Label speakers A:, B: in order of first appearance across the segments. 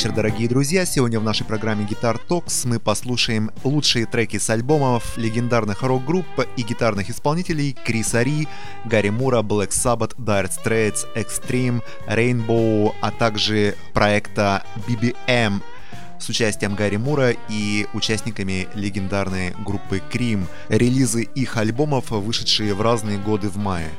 A: Вечер, дорогие друзья! Сегодня в нашей программе Guitar Talks мы послушаем лучшие треки с альбомов легендарных рок-групп и гитарных исполнителей Криса Ри, Гарри Мура, Black Sabbath, Dire Straits, Extreme, Rainbow, а также проекта BBM с участием Гарри Мура и участниками легендарной группы Cream. Релизы их альбомов, вышедшие в разные годы в мае.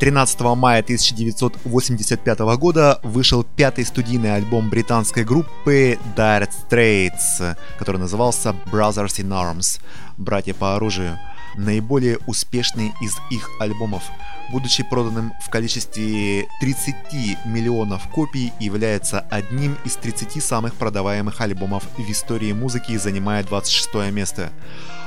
A: 13 мая 1985 года вышел пятый студийный альбом британской группы Dire Straits, который назывался Brothers in Arms – «Братья по оружию». Наиболее успешный из их альбомов, будучи проданным в количестве 30 миллионов копий, является одним из 30 самых продаваемых альбомов в истории музыки и занимает 26 место.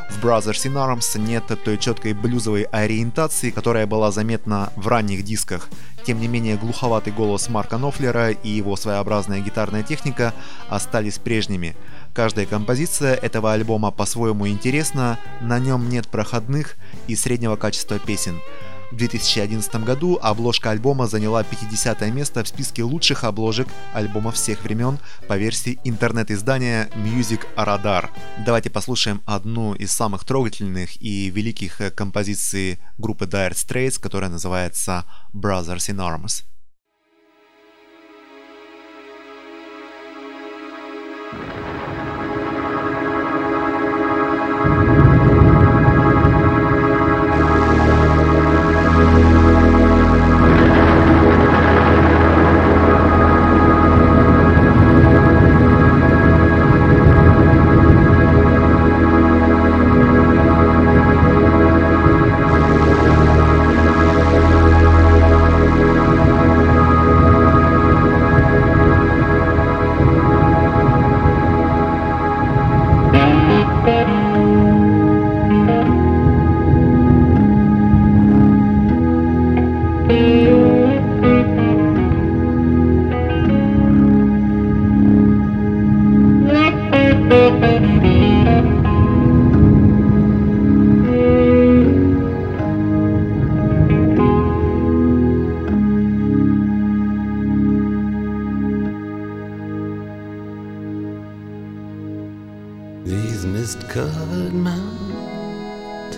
A: В Brothers in Arms нет той четкой блюзовой ориентации, которая была заметна в ранних дисках. Тем не менее, глуховатый голос Марка Нофлера и его своеобразная гитарная техника остались прежними. Каждая композиция этого альбома по-своему интересна, на нем нет проходных и среднего качества песен. В 2011 году обложка альбома заняла 50 место в списке лучших обложек альбомов всех времен по версии интернет-издания Music Radar. Давайте послушаем одну из самых трогательных и великих композиций группы Dire Straits, которая называется Brothers in Arms.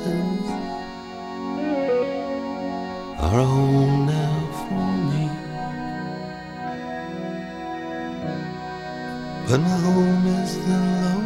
B: mountains are home now for me. But my home is the Lord.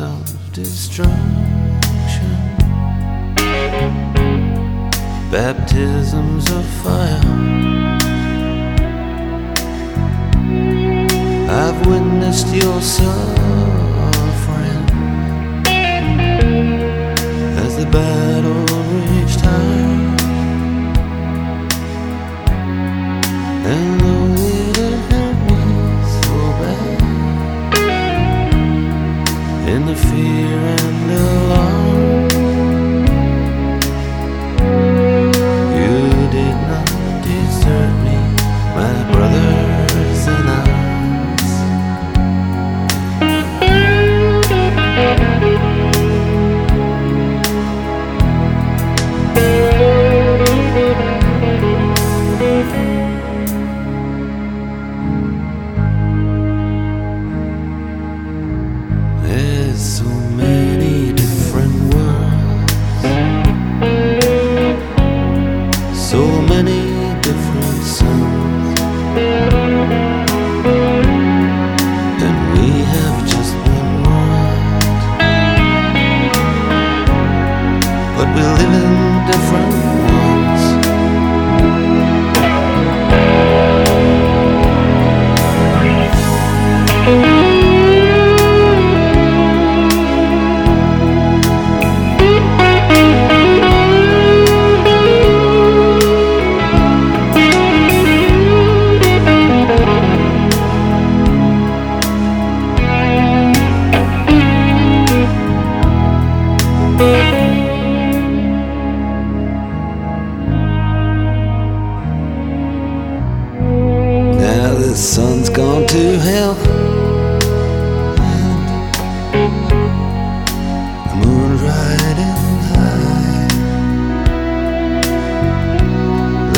B: Of destruction. Baptisms of fire. I've witnessed your suffering in the fear and the love.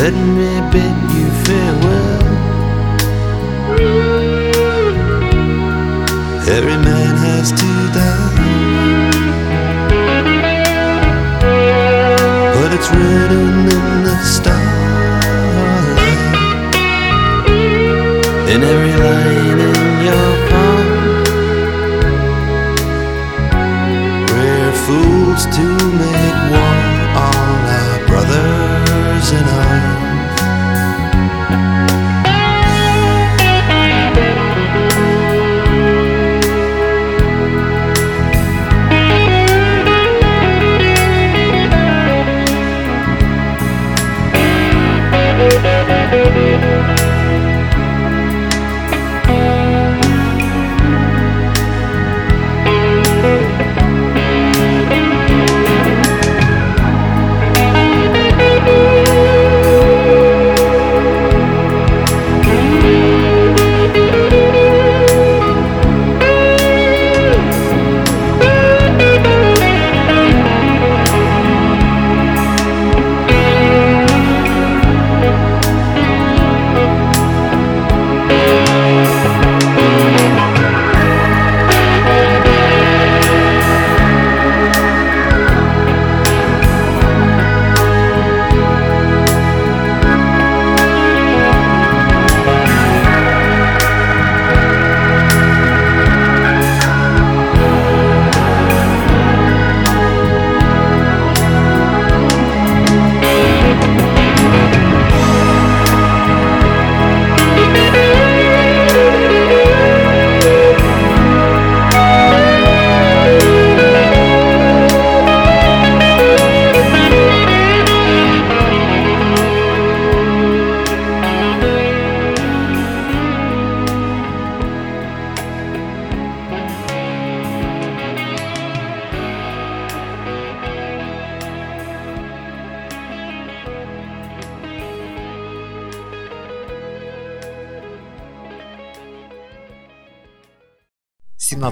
B: Let me bid you farewell.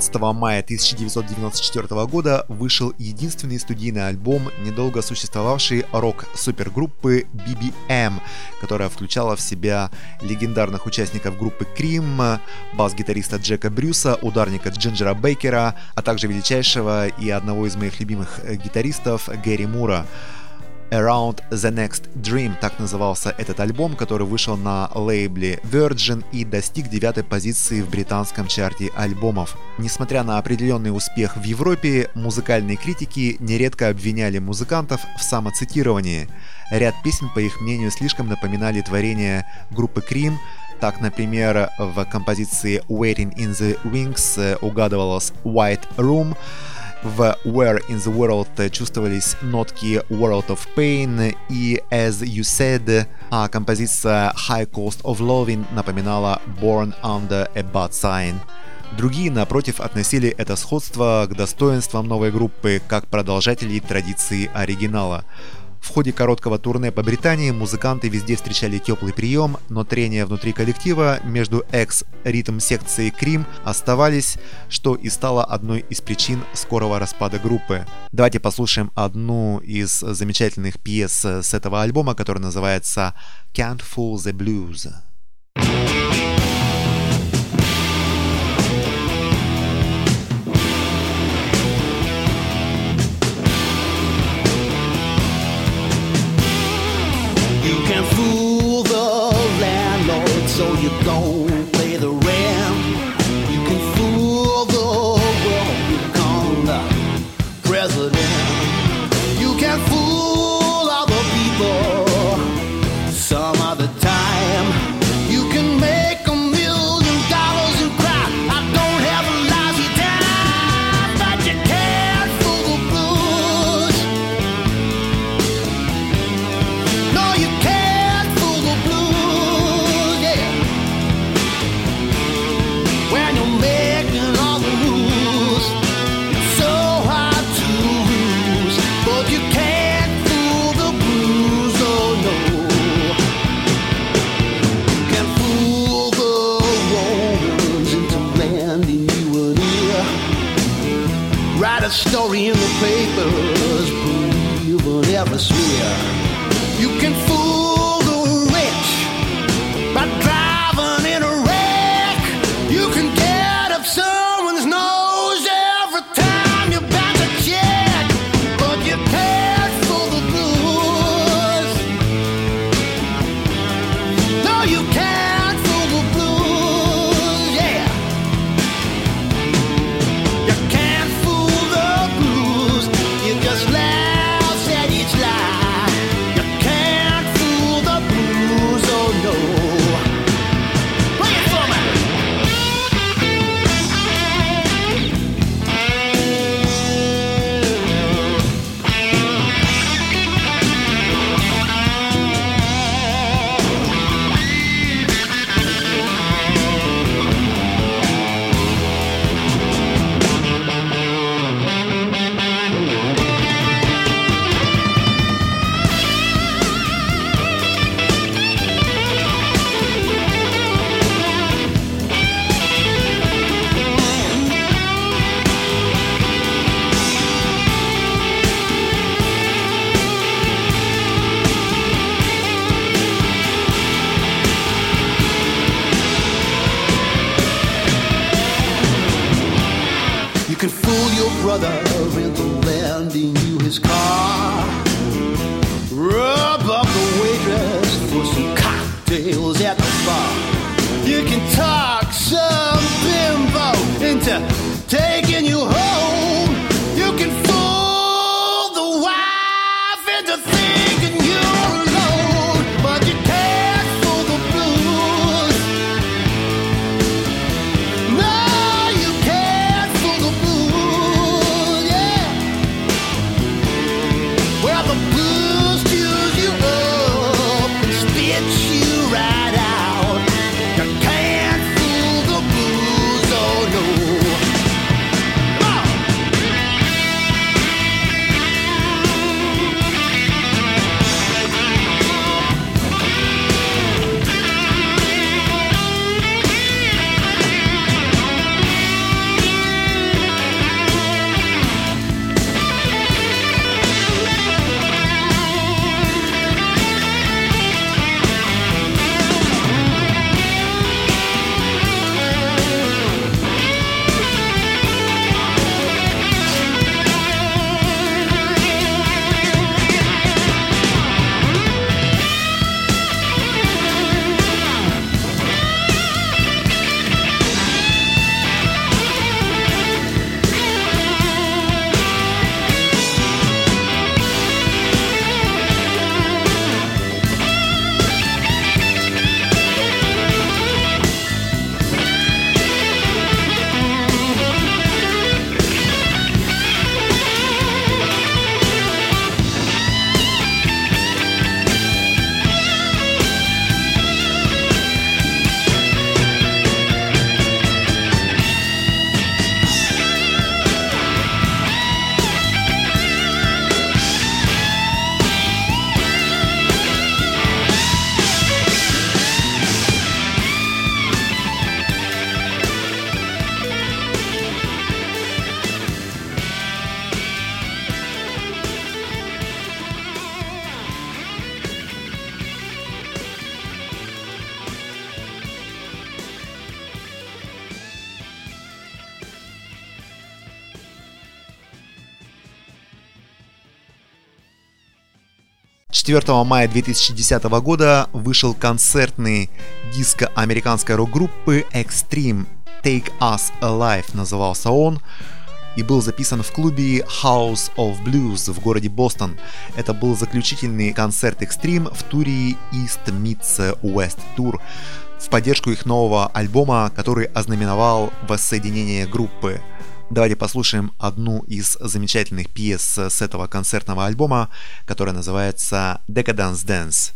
A: 17 мая 1994 года вышел единственный студийный альбом, недолго существовавшей рок-супергруппы BBM, которая включала в себя легендарных участников группы Cream, бас-гитариста Джека Брюса, ударника Джинджера Бейкера, а также величайшего и одного из моих любимых э, гитаристов Гэри Мура. Around the Next Dream, так назывался этот альбом, который вышел на лейбле Virgin и достиг девятой позиции в британском чарте альбомов. Несмотря на определенный успех в Европе, музыкальные критики нередко обвиняли музыкантов в самоцитировании. Ряд песен, по их мнению, слишком напоминали творения группы Cream, так, например, в композиции Waiting in the Wings э, угадывалось White Room, в Where in the World чувствовались нотки World of Pain и As You Said, а композиция High Cost of Loving напоминала Born Under a Bad Sign. Другие, напротив, относили это сходство к достоинствам новой группы как продолжателей традиции оригинала. В ходе короткого турне по Британии музыканты везде встречали теплый прием, но трения внутри коллектива между экс-ритм секцией Крим оставались, что и стало одной из причин скорого распада группы. Давайте послушаем одну из замечательных пьес с этого альбома, которая называется Can't Fool the Blues. 4 мая 2010 года вышел концертный диско американской рок-группы Extreme Take Us Alive назывался он и был записан в клубе House of Blues в городе Бостон. Это был заключительный концерт Extreme в туре East Meets West Tour в поддержку их нового альбома, который ознаменовал воссоединение группы – Давайте послушаем одну из замечательных пьес с этого концертного альбома, которая называется Decadence Dance.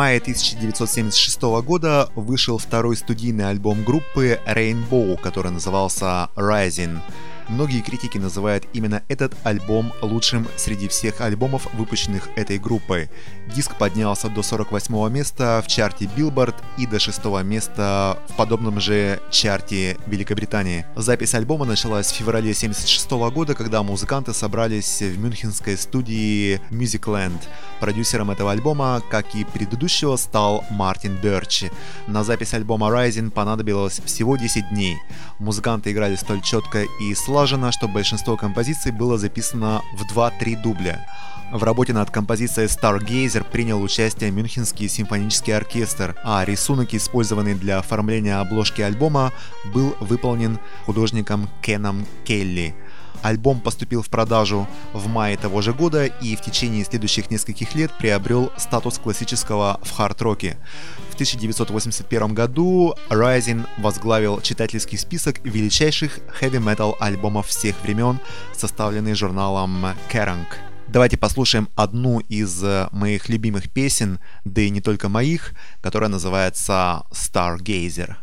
A: Мае 1976 года вышел второй студийный альбом группы Rainbow, который назывался Rising. Многие критики называют именно этот альбом лучшим среди всех альбомов, выпущенных этой группой. Диск поднялся до 48 места в чарте Billboard и до 6 места в подобном же чарте Великобритании. Запись альбома началась в феврале 1976 года, когда музыканты собрались в мюнхенской студии Musicland. Продюсером этого альбома, как и предыдущего, стал Мартин Берч. На запись альбома Rising понадобилось всего 10 дней. Музыканты играли столь четко и слаженно, слаженно, что большинство композиций было записано в 2-3 дубля. В работе над композицией Stargazer принял участие Мюнхенский симфонический оркестр, а рисунок, использованный для оформления обложки альбома, был выполнен художником Кеном Келли. Альбом поступил в продажу в мае того же года и в течение следующих нескольких лет приобрел статус классического в хард-роке. В 1981 году Rising возглавил читательский список величайших хэви-метал альбомов всех времен, составленный журналом Kerrang. Давайте послушаем одну из моих любимых песен, да и не только моих, которая называется Stargazer.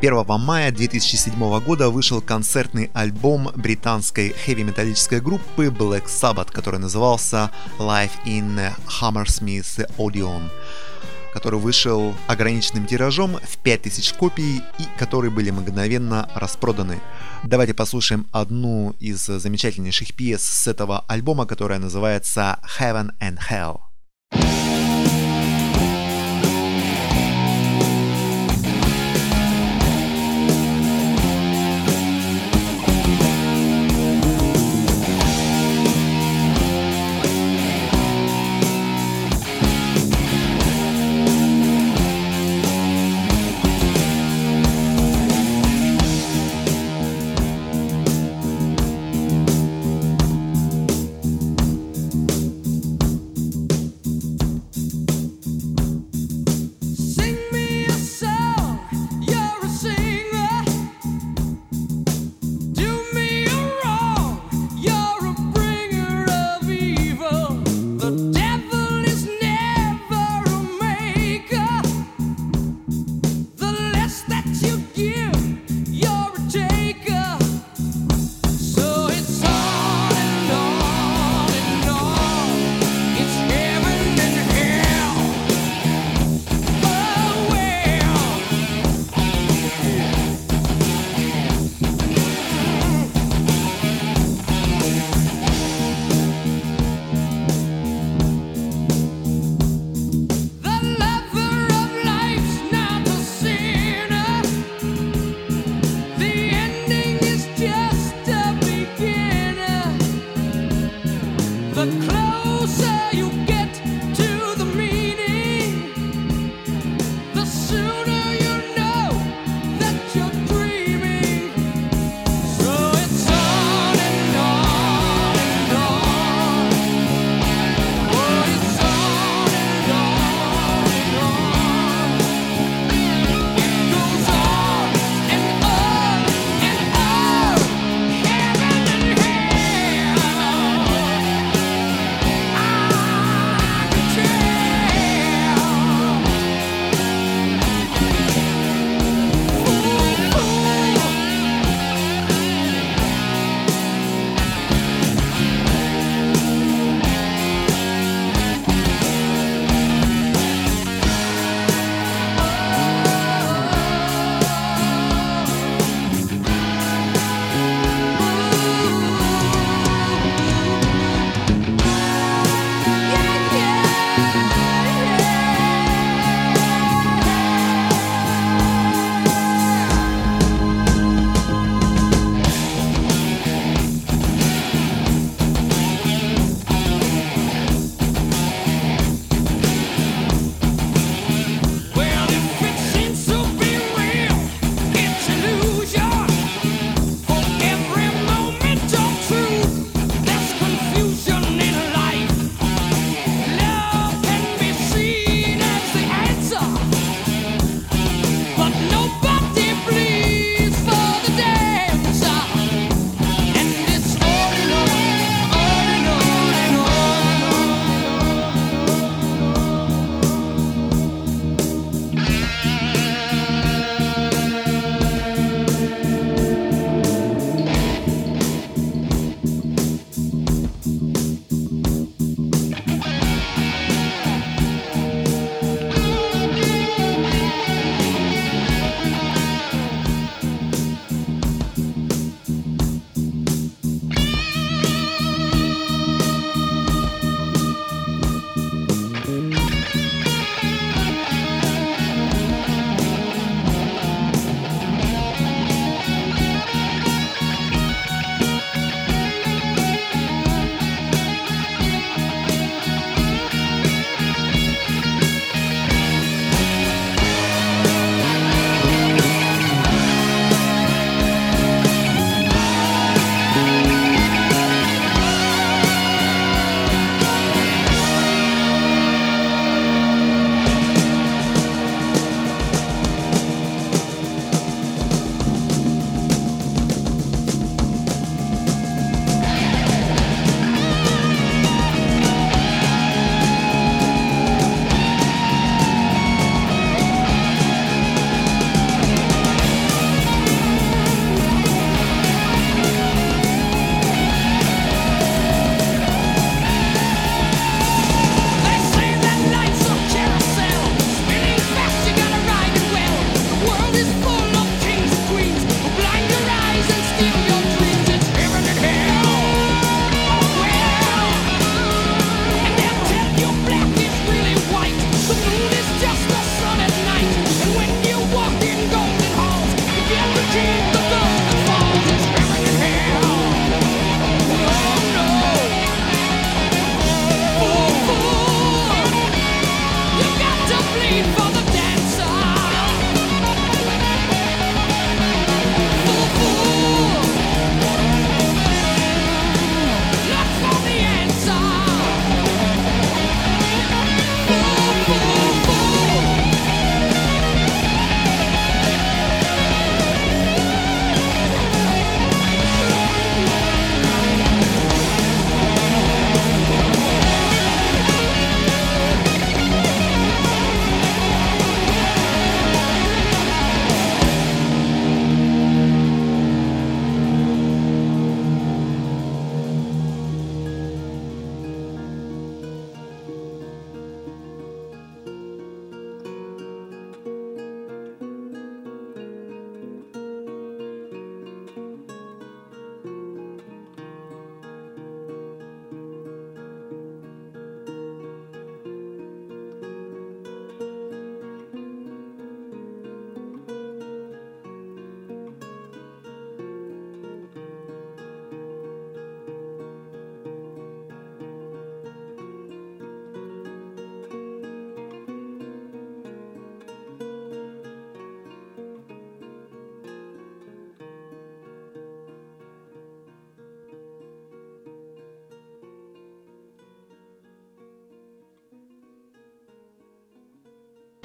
A: 1 мая 2007 года вышел концертный альбом британской хэви-металлической группы Black Sabbath, который назывался Live in Hammersmith Odeon который вышел ограниченным тиражом в 5000 копий и которые были мгновенно распроданы. Давайте послушаем одну из замечательнейших пьес с этого альбома, которая называется Heaven and Hell.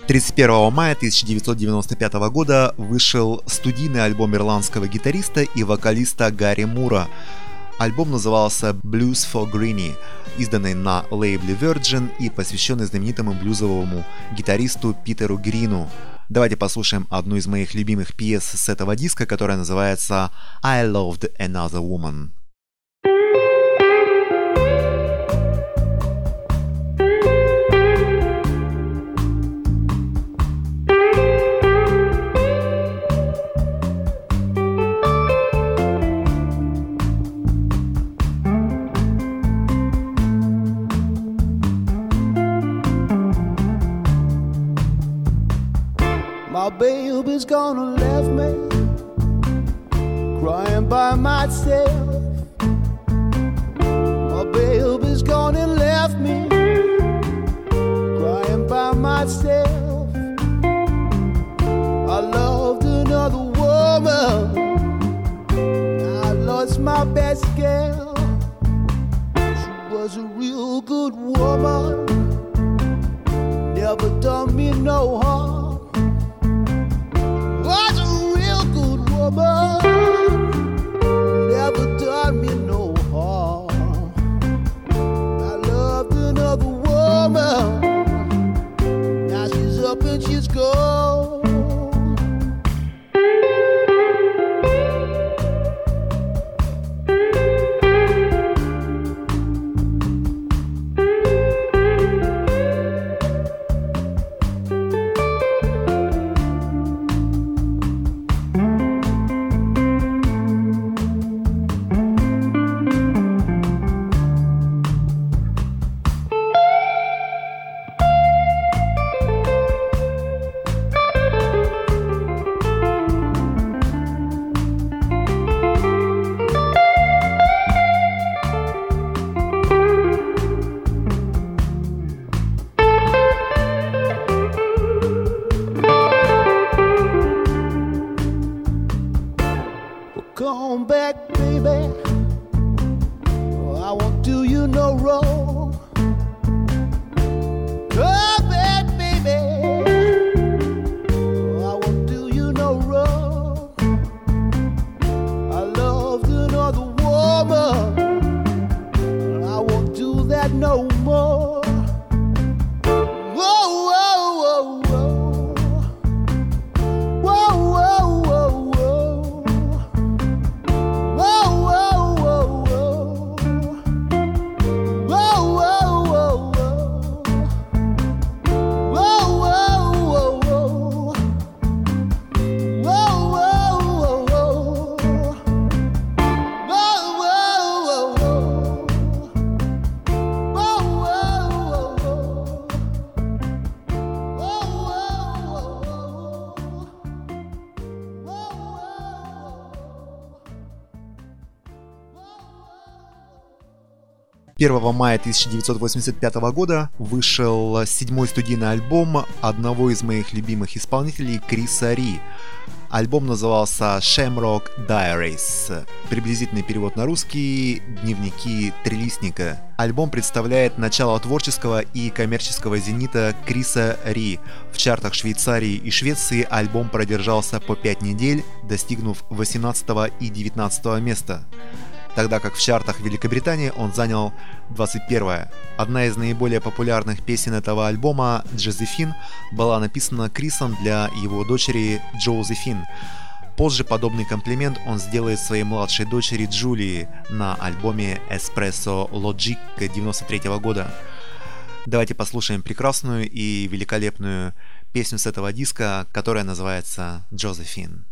A: 31 мая 1995 года вышел студийный альбом ирландского гитариста и вокалиста Гарри Мура. Альбом назывался Blues for Greenie, изданный на лейбле Virgin и посвященный знаменитому блюзовому гитаристу Питеру Грину. Давайте послушаем одну из моих любимых пьес с этого диска, которая называется I Loved Another Woman. 1 мая 1985 года вышел седьмой студийный альбом одного из моих любимых исполнителей Криса Ри. Альбом назывался Shamrock Diaries. Приблизительный перевод на русский «Дневники трилистника». Альбом представляет начало творческого и коммерческого зенита Криса Ри. В чартах Швейцарии и Швеции альбом продержался по 5 недель, достигнув 18 и 19 места тогда как в чартах Великобритании он занял 21 Одна из наиболее популярных песен этого альбома, «Джозефин», была написана Крисом для его дочери Джозефин. Позже подобный комплимент он сделает своей младшей дочери Джулии на альбоме Espresso Logic 93 года. Давайте послушаем прекрасную и великолепную песню с этого диска, которая называется «Джозефин».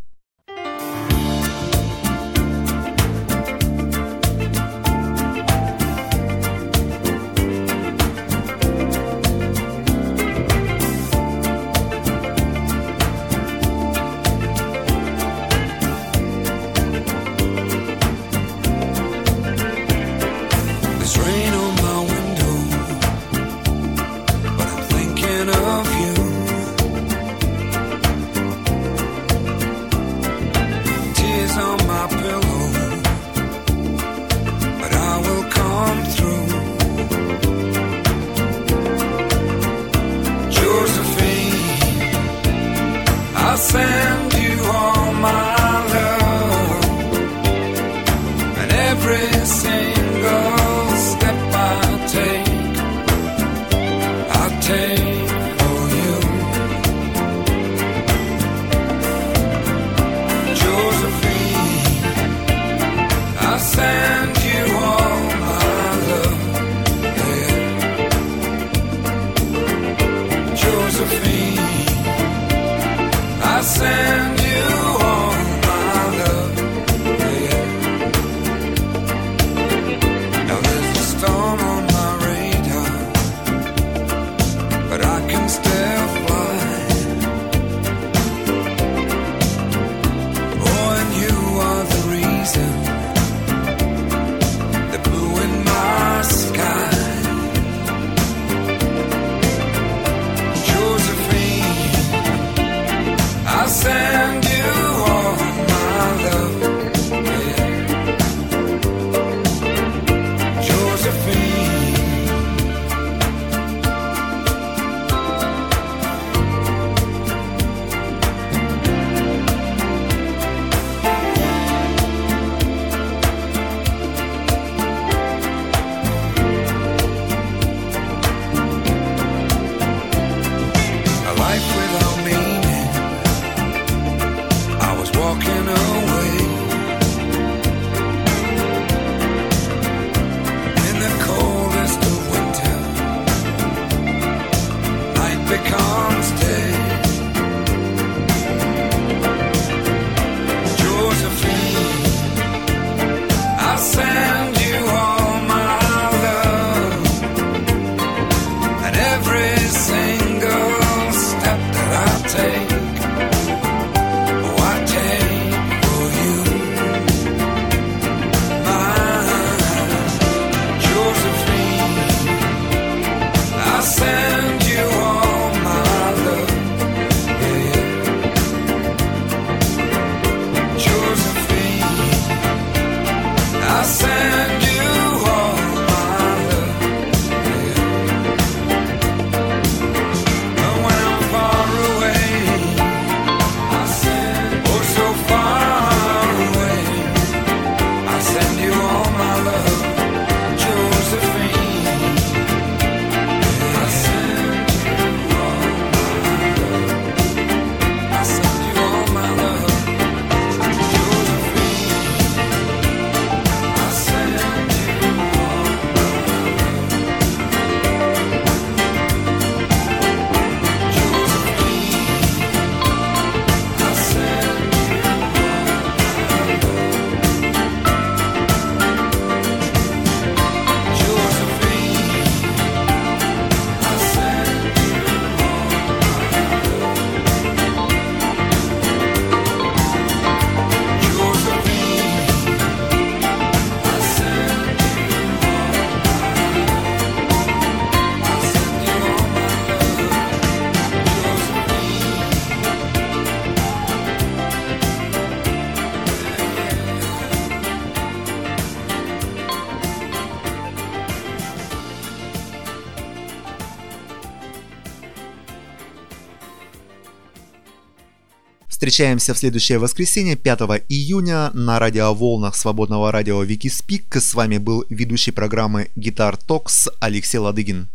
A: Встречаемся в следующее воскресенье, 5 июня, на радиоволнах свободного радио Викиспик. С вами был ведущий программы Гитар Токс Алексей Ладыгин.